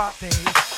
pop things.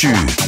tube.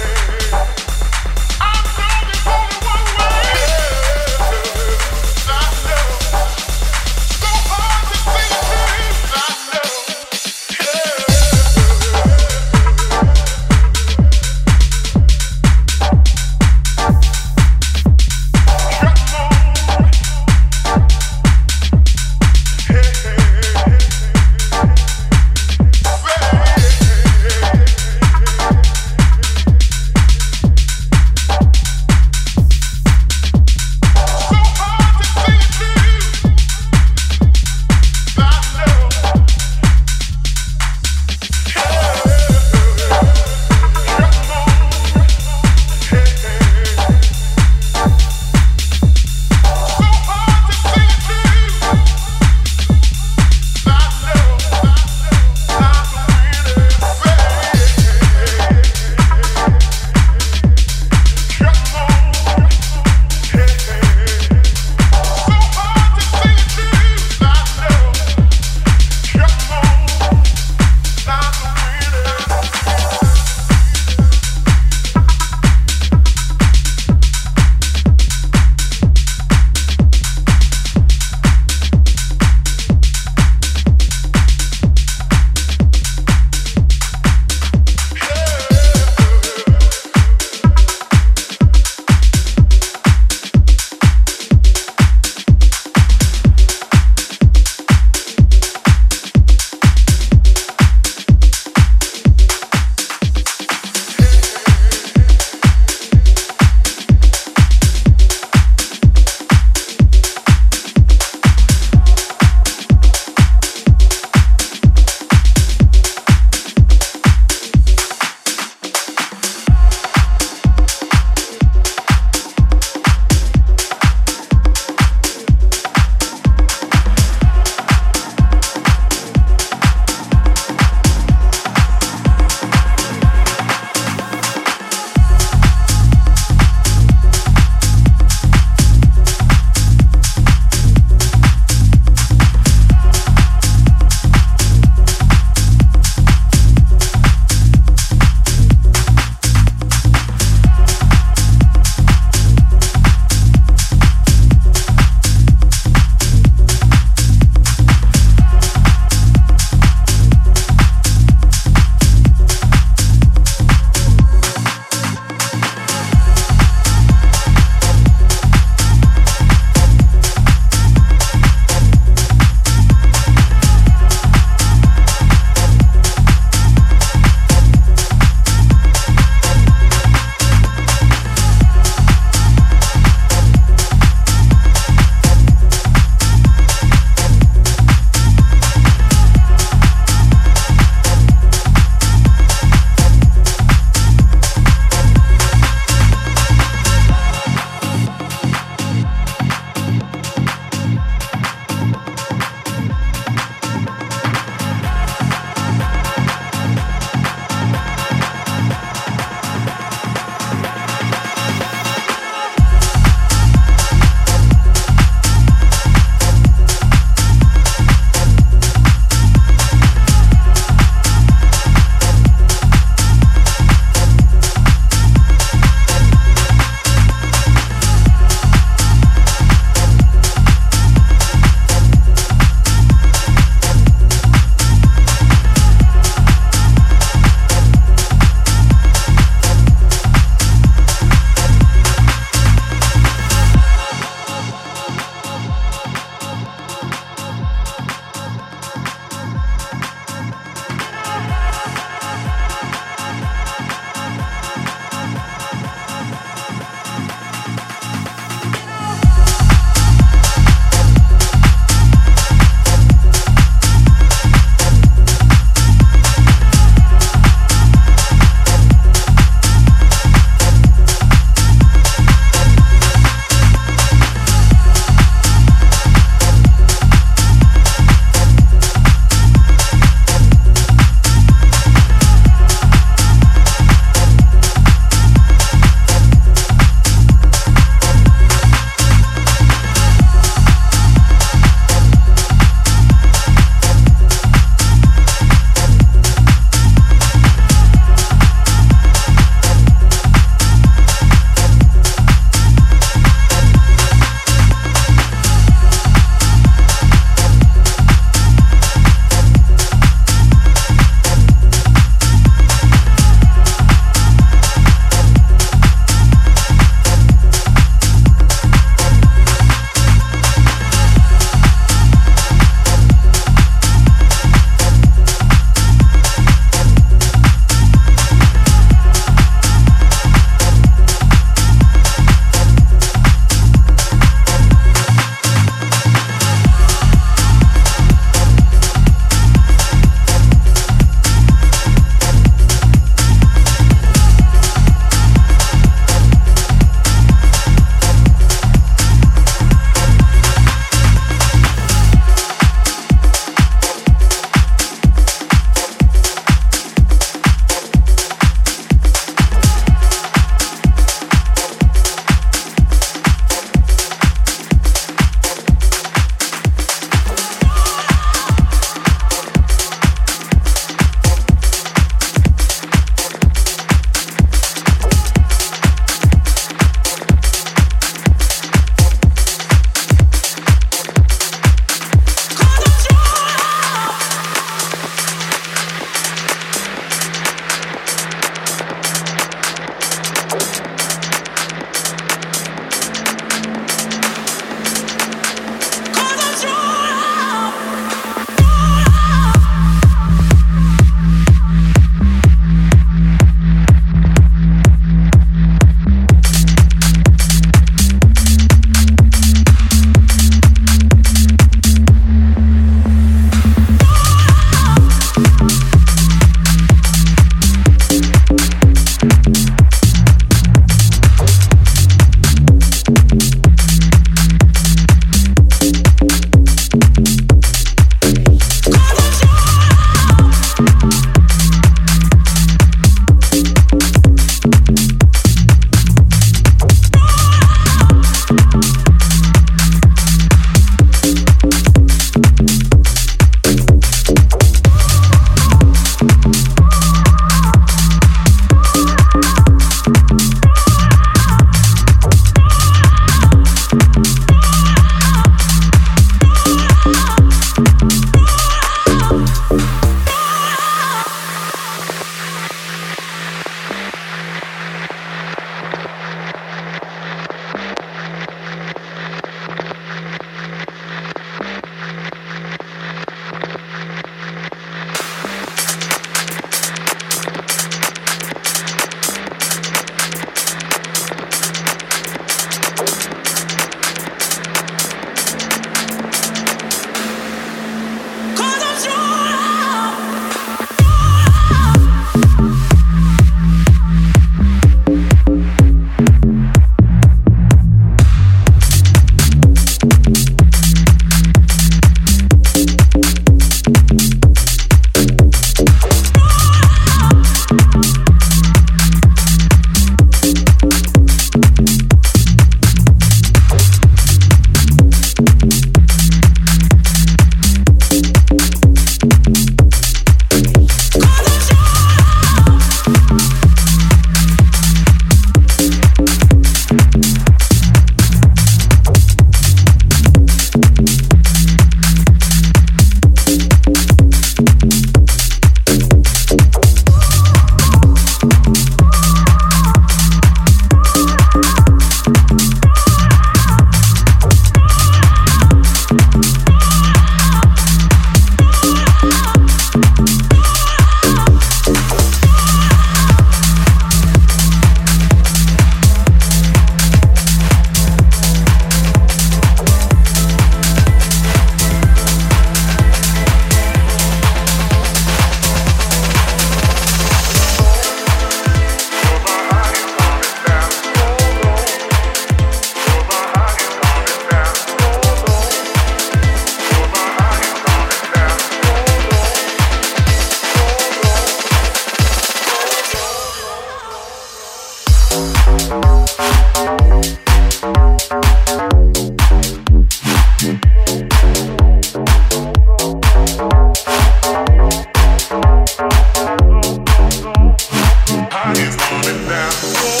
It's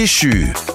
déchu.